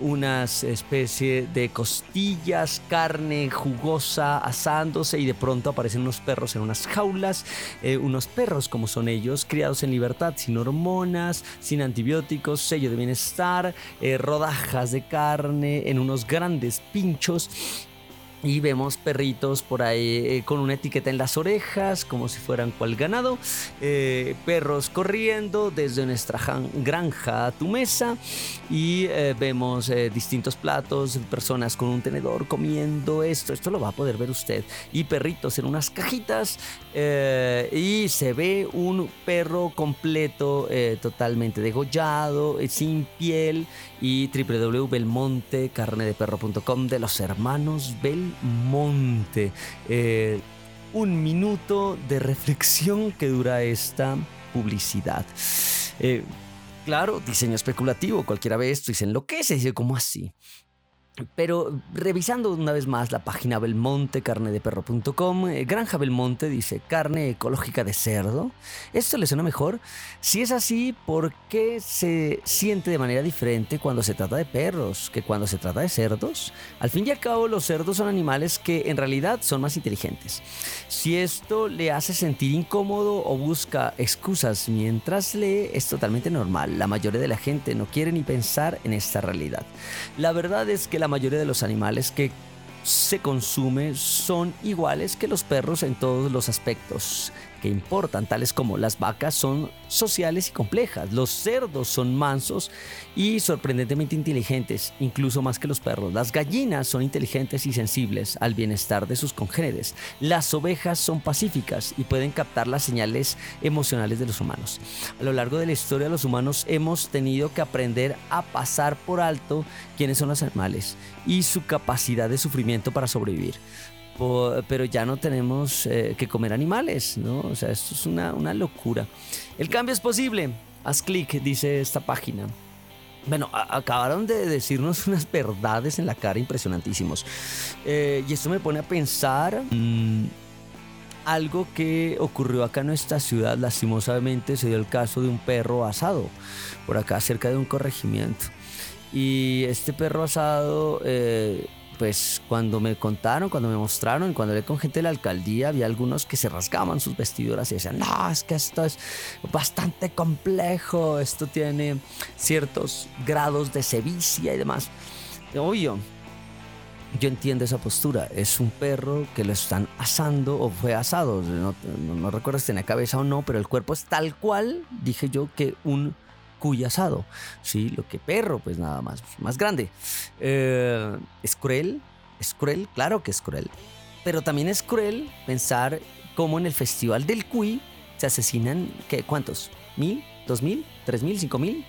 unas especie de costillas, carne jugosa asándose y de pronto aparecen unos perros en unas jaulas, unos perros como son ellos, criados en libertad, sin hormonas, sin antibióticos, sello de bienestar, rodajas de carne en unos grandes pinchos y vemos perritos por ahí eh, con una etiqueta en las orejas, como si fueran cual ganado. Eh, perros corriendo desde nuestra granja a tu mesa. Y eh, vemos distintos platos, personas con un tenedor comiendo esto. Esto lo va a poder ver usted. Y perritos en unas cajitas. y se ve un perro completo, totalmente degollado, sin piel. Y www.belmontecarnedeperro.com de los hermanos Bel Monte. Eh, un minuto de reflexión que dura esta publicidad. Eh, claro, diseño especulativo, cualquiera ve esto y se dice, ¿cómo así? Pero revisando una vez más la página Belmonte, carnedeperro.com, eh, Granja Belmonte dice carne ecológica de cerdo. ¿Esto le suena mejor? Si es así, ¿por qué se siente de manera diferente cuando se trata de perros que cuando se trata de cerdos? Al fin y al cabo, los cerdos son animales que en realidad son más inteligentes. Si esto le hace sentir incómodo o busca excusas mientras lee, es totalmente normal. La mayoría de la gente no quiere ni pensar en esta realidad. La verdad es que la mayoría de los animales que se consume son iguales que los perros en todos los aspectos que importan, tales como las vacas son sociales y complejas, los cerdos son mansos y sorprendentemente inteligentes, incluso más que los perros, las gallinas son inteligentes y sensibles al bienestar de sus congéneres, las ovejas son pacíficas y pueden captar las señales emocionales de los humanos. A lo largo de la historia los humanos hemos tenido que aprender a pasar por alto quiénes son los animales y su capacidad de sufrimiento para sobrevivir pero ya no tenemos eh, que comer animales, ¿no? O sea, esto es una, una locura. El cambio es posible. Haz clic, dice esta página. Bueno, acabaron de decirnos unas verdades en la cara impresionantísimos. Eh, y esto me pone a pensar mm, algo que ocurrió acá en nuestra ciudad. Lastimosamente se dio el caso de un perro asado por acá cerca de un corregimiento. Y este perro asado eh, pues cuando me contaron, cuando me mostraron, cuando hablé con gente de la alcaldía, había algunos que se rasgaban sus vestiduras y decían, no, es que esto es bastante complejo, esto tiene ciertos grados de sevicia y demás. Obvio, yo entiendo esa postura. Es un perro que lo están asando o fue asado. No, recuerdo si tenía cabeza o no, pero el cuerpo es tal cual, dije yo, que un cuy asado. Sí, lo que perro, pues nada más, más grande. Eh, es cruel, es cruel, claro que es cruel. Pero también es cruel pensar cómo en el Festival del Cuy se asesinan, ¿qué, ¿cuántos? ¿Mil? ¿Dos mil? ¿Tres mil? ¿Cinco mil?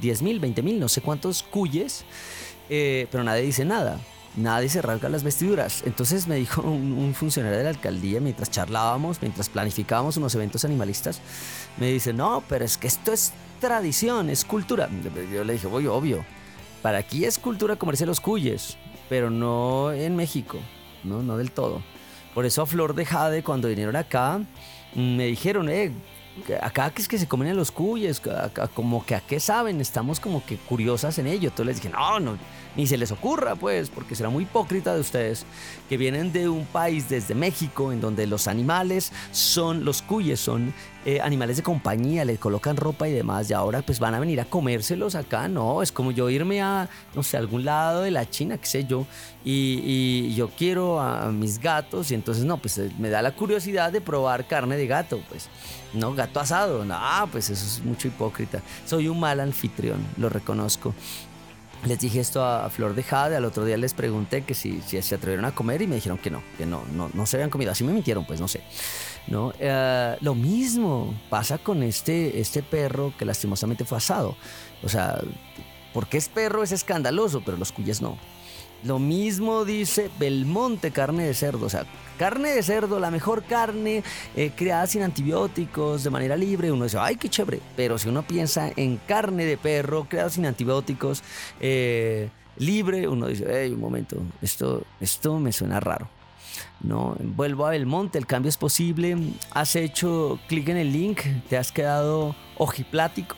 ¿Diez mil? ¿Veinte mil? No sé cuántos cuyes, eh, pero nadie dice nada nadie se rasga las vestiduras. Entonces me dijo un, funcionario de la alcaldía mientras charlábamos, mientras planificábamos unos eventos animalistas, me dice, no, pero es que esto es tradición, es cultura. Yo le dije, voy, obvio, para aquí es cultura comerse los cuyes, pero no en México, no, no del todo. Por eso a Flor de Jade, cuando vinieron acá, me dijeron, eh, acá que es que se comen los cuyes, como que a qué saben, estamos como que curiosas en ello. Entonces les dije, no, no, ni se les ocurra, pues, porque será muy hipócrita de ustedes que vienen de un país desde México en donde los animales son, los cuyes son eh, animales de compañía, le colocan ropa y demás, y ahora pues van a venir a comérselos acá, no, es como yo irme a, no sé, algún lado de la China, qué sé yo, y, yo quiero a mis gatos, y entonces no, pues me da la curiosidad de probar carne de gato, pues, no, gato asado, no, pues eso es mucho hipócrita, soy un mal anfitrión, lo reconozco. Les dije esto a Flor de Jade, al otro día les pregunté que si, se atrevieron a comer y me dijeron que no, que no, no, no se habían comido. Así me mintieron, pues no sé. ¿no? Eh, lo mismo pasa con este, este perro que lastimosamente fue asado. O sea, porque es perro es escandaloso, pero los cuyes no. Lo mismo dice Belmonte carne de cerdo. O sea, carne de cerdo, la mejor carne eh, creada sin antibióticos, de manera libre. Uno dice, ay, qué chévere. Pero si uno piensa en carne de perro creada sin antibióticos, eh, libre, uno dice, hey, un momento, esto, esto me suena raro. No, vuelvo a Belmonte, el cambio es posible. Has hecho clic en el link, te has quedado ojiplático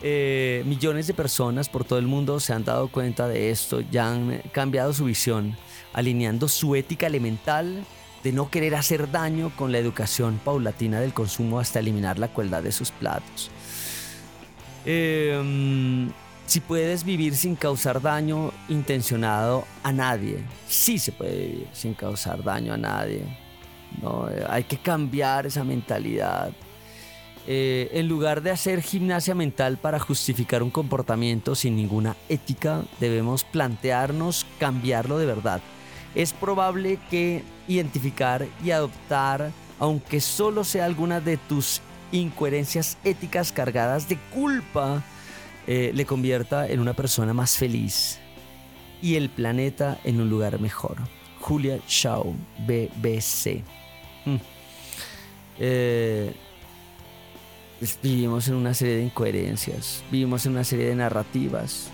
eh, millones de personas por todo el mundo se han dado cuenta de esto, ya han cambiado su visión, alineando su ética elemental de no querer hacer daño con la educación paulatina del consumo hasta eliminar la crueldad de sus platos. Em, si puedes vivir sin causar daño intencionado a nadie, sí se puede vivir sin causar daño a nadie. ¿no? Hay que cambiar esa mentalidad eh, en lugar de hacer gimnasia mental para justificar un comportamiento sin ninguna ética, debemos plantearnos cambiarlo de verdad. Es probable que identificar y adoptar, aunque solo sea alguna de tus incoherencias éticas cargadas de culpa, eh, le convierta en una persona más feliz y el planeta en un lugar mejor. Julia Shaw, BBC. Mm. Eh, vivimos en una serie de incoherencias, vivimos en una serie de narrativas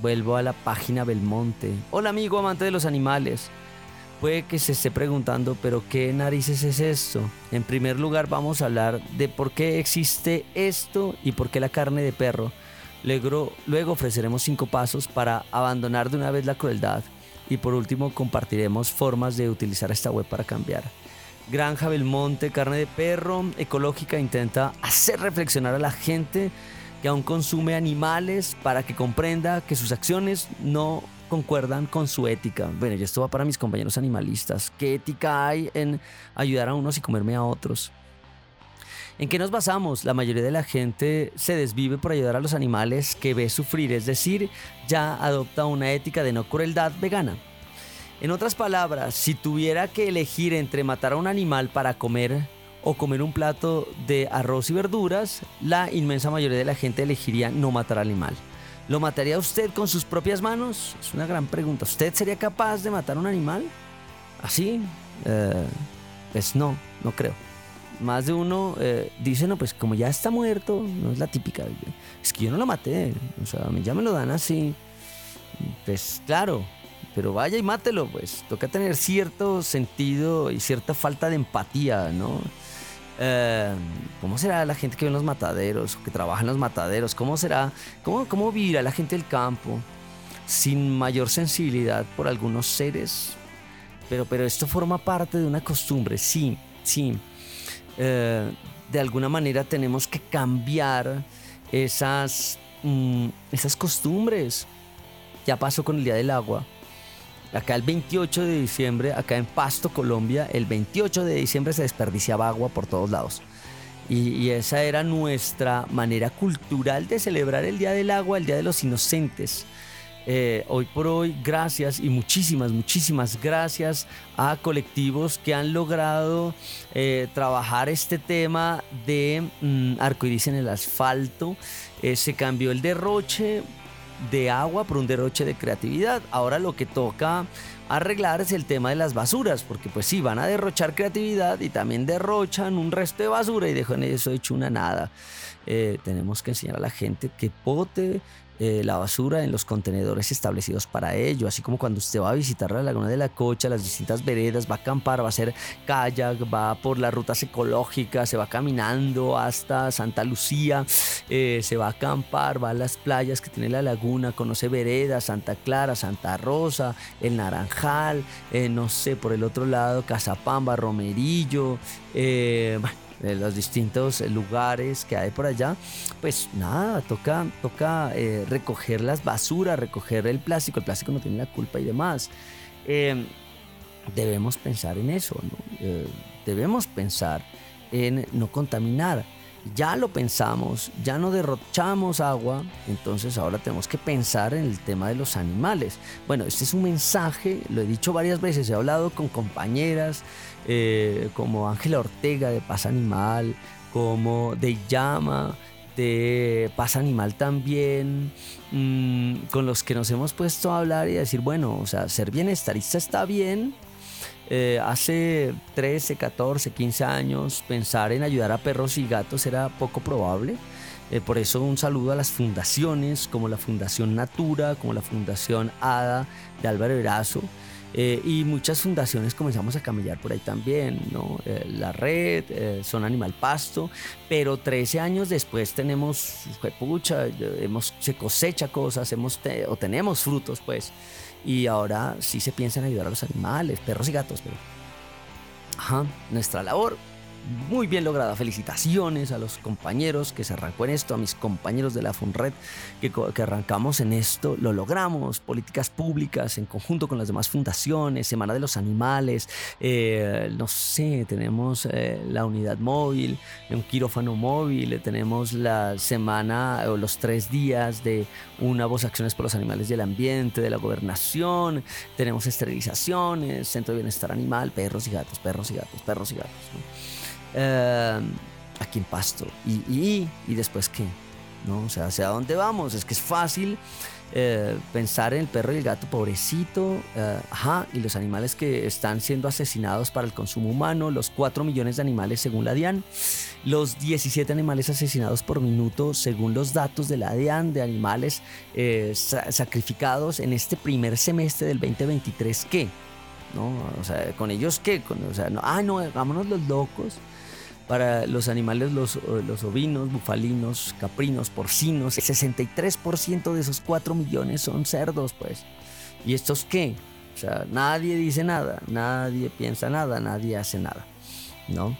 vuelvo a la página Belmonte. Hola amigo amante de los animales. Puede que se esté preguntando, pero ¿qué narices es esto? En primer lugar vamos a hablar de por qué existe esto y por qué la carne de perro. Luego, luego ofreceremos cinco pasos para abandonar de una vez la crueldad. Y por último compartiremos formas de utilizar esta web para cambiar. Granja Belmonte, carne de perro, ecológica, intenta hacer reflexionar a la gente que aún consume animales para que comprenda que sus acciones no concuerdan con su ética. Bueno, y esto va para mis compañeros animalistas. ¿Qué ética hay en ayudar a unos y comerme a otros? ¿En qué nos basamos? La mayoría de la gente se desvive por ayudar a los animales que ve sufrir, es decir, ya adopta una ética de no crueldad vegana. En otras palabras, si tuviera que elegir entre matar a un animal para comer o comer un plato de arroz y verduras, la inmensa mayoría de la gente elegiría no matar al animal. ¿Lo mataría usted con sus propias manos? Es una gran pregunta. ¿Usted sería capaz de matar a un animal? ¿Así? Eh, pues no, no creo. Más de uno eh, dice, no, pues como ya está muerto, no es la típica. Es que yo no lo maté, o sea, ya me lo dan así. Pues claro, pero vaya y mátelo, pues. Toca tener cierto sentido y cierta falta de empatía, ¿no? Eh, ¿Cómo será la gente que ve en los mataderos, que trabaja en los mataderos? ¿Cómo será, cómo, cómo vivirá la gente del campo sin mayor sensibilidad por algunos seres? Pero, pero esto forma parte de una costumbre, sí, sí. Eh, de alguna manera tenemos que cambiar esas, mm, esas costumbres. Ya pasó con el Día del Agua. Acá el 28 de diciembre, acá en Pasto, Colombia, el 28 de diciembre se desperdiciaba agua por todos lados. Y, esa era nuestra manera cultural de celebrar el Día del Agua, el Día de los Inocentes. Eh, hoy por hoy, gracias y muchísimas, muchísimas gracias a colectivos que han logrado eh, trabajar este tema de mm, arcoíris en el asfalto. Eh, se cambió el derroche de agua por un derroche de creatividad. Ahora lo que toca arreglar es el tema de las basuras, porque pues sí, van a derrochar creatividad y también derrochan un resto de basura y dejan eso hecho una nada. tenemos que enseñar a la gente que pote eh, la basura en los contenedores establecidos para ello, así como cuando usted va a visitar la laguna de la Cocha, las distintas veredas, va a acampar, va a hacer kayak, va por las rutas ecológicas, se va caminando hasta Santa Lucía, eh, se va a acampar, va a las playas que tiene la laguna, conoce veredas, Santa Clara, Santa Rosa, el Naranjal, eh, no sé, por el otro lado, Casapamba, Romerillo, de los distintos lugares que hay por allá, pues nada, toca, toca eh, recoger las basuras, recoger el plástico, el plástico no tiene la culpa y demás. Em, debemos pensar en eso, eh, debemos pensar en no contaminar. Ya lo pensamos, ya no derrochamos agua, entonces ahora tenemos que pensar en el tema de los animales. Bueno, este es un mensaje, lo he dicho varias veces, he hablado con compañeras, eh, como Ángela Ortega de Paz Animal, como de Llama de Paz Animal también, mm, con los que nos hemos puesto a hablar y a decir, bueno, o sea, ser bienestarista está bien. Eh, hace 13, 14, 15 años pensar en ayudar a perros y gatos era poco probable. Eh, por eso un saludo a las fundaciones como la Fundación Natura, como la Fundación ADA de Álvaro Erazo, eh, y muchas fundaciones comenzamos a camellar por ahí también, ¿no? Eh, la red, eh, Son Animal Pasto, pero 13 años después tenemos, pucha, hemos, se cosecha cosas, hemos o tenemos frutos, pues, y ahora sí se piensa en ayudar a los animales, perros y gatos, pero... Ajá, nuestra labor muy bien lograda. Felicitaciones a los compañeros que se arrancó en esto, a mis compañeros de la FUNRED que, que arrancamos en esto. Lo logramos. Políticas públicas en conjunto con las demás fundaciones, Semana de los Animales, eh, no sé, tenemos eh, la unidad móvil, un quirófano móvil, tenemos la semana o los tres días de una voz acciones por los animales del ambiente, de la gobernación, tenemos esterilizaciones, centro de bienestar animal, perros y gatos, perros y gatos, perros y gatos. Eh, aquí en Pasto. Y, y, y después qué? ¿no? O sea, ¿hacia dónde vamos? Es que es fácil eh, pensar en el perro y el gato pobrecito, eh, ajá, y los animales que están siendo asesinados para el consumo humano, los 4 millones de animales según la DIAN, los 17 animales asesinados por minuto según los datos de la DIAN de animales eh, sa- sacrificados en este primer semestre del 2023, ¿qué? ¿No? O sea, ¿con ellos qué? Con- o sea, no, ah, no, hagámonos los locos para los animales, los, los ovinos, bufalinos, caprinos, porcinos, el 63% de esos 4 millones son cerdos, pues. ¿Y estos qué? O sea, nadie dice nada, nadie piensa nada, nadie hace nada, ¿no?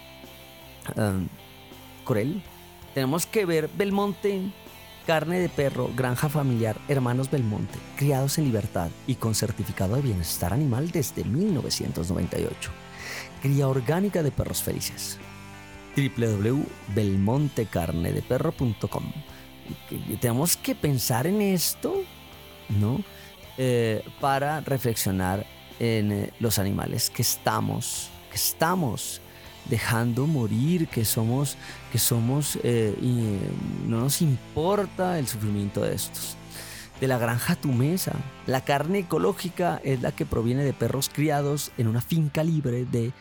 Um, cruel. Tenemos que ver Belmonte, carne de perro, granja familiar, hermanos Belmonte, criados en libertad y con certificado de bienestar animal desde 1998. Cría orgánica de perros felices www.belmontecarnedeperro.com. Tenemos que pensar en esto, ¿no? Eh, para reflexionar en eh, los animales que estamos, que estamos dejando morir, que somos, que somos, eh, y no nos importa el sufrimiento de estos. De la granja a tu mesa. La carne ecológica es la que proviene de perros criados en una finca libre de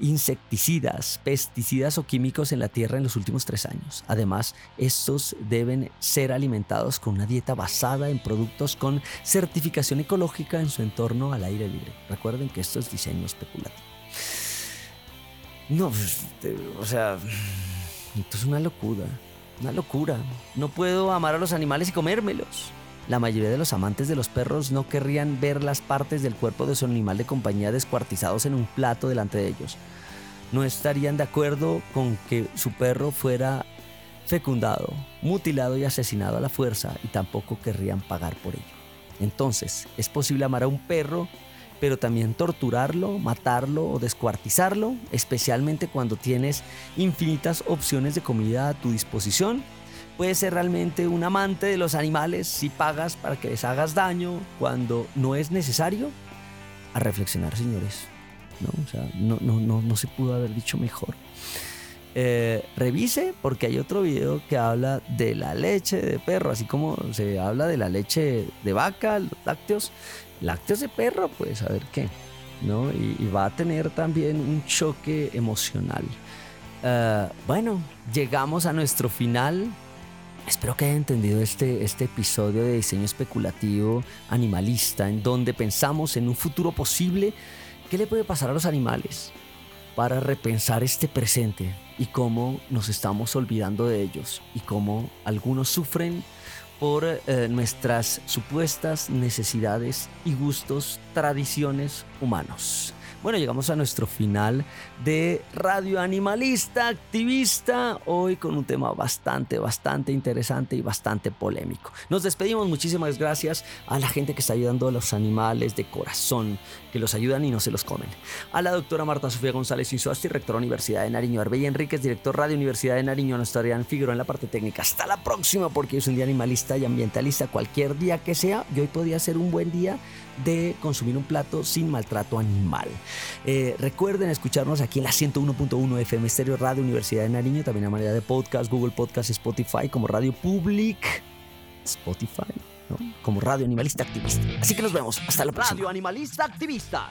insecticidas, pesticidas o químicos en la tierra en los últimos tres años. Además, estos deben ser alimentados con una dieta basada en productos con certificación ecológica en su entorno al aire libre. Recuerden que esto es diseño especulativo. No, pues, o sea, esto es una locura, una locura. No puedo amar a los animales y comérmelos. La mayoría de los amantes de los perros no querrían ver las partes del cuerpo de su animal de compañía descuartizados en un plato delante de ellos. No estarían de acuerdo con que su perro fuera fecundado, mutilado y asesinado a la fuerza y tampoco querrían pagar por ello. Entonces, es posible amar a un perro, pero también torturarlo, matarlo o descuartizarlo, especialmente cuando tienes infinitas opciones de comida a tu disposición puedes ser realmente un amante de los animales si pagas para que les hagas daño cuando no es necesario. A reflexionar, señores. ¿no? O sea, no, no, no, no se pudo haber dicho mejor. Eh, revise porque hay otro video que habla de la leche de perro, así como se habla de la leche de vaca, los lácteos, lácteos de perro, pues a ver qué, ¿no? Y, va a tener también un choque emocional. Eh, bueno, llegamos a nuestro final. Espero que hayan entendido este, este episodio de diseño especulativo animalista, en donde pensamos en un futuro posible. ¿Qué le puede pasar a los animales? Para repensar este presente y cómo nos estamos olvidando de ellos y cómo algunos sufren por eh, nuestras supuestas necesidades y gustos, tradiciones humanos. Bueno, llegamos a nuestro final de Radio Animalista Activista, hoy con un tema bastante, bastante interesante y bastante polémico. Nos despedimos, muchísimas gracias a la gente que está ayudando a los animales de corazón, que los ayudan y no se los comen. A la doctora Marta Sofía González Insuasti, rectora Universidad de Nariño, Arbella Enríquez, director Radio Universidad de Nariño, nuestra Adrián Figueroa en la parte técnica. Hasta la próxima, porque es un día animalista y ambientalista, cualquier día que sea, y hoy podría ser un buen día de consumir un plato sin maltrato animal. Eh, recuerden escucharnos aquí en la 101.1 FM Estéreo Radio Universidad de Nariño, también a manera de podcast, Google Podcast, Spotify, como Radio Public, Spotify, ¿no? como Radio Animalista Activista. Así que nos vemos. Hasta la próxima. Radio Animalista Activista.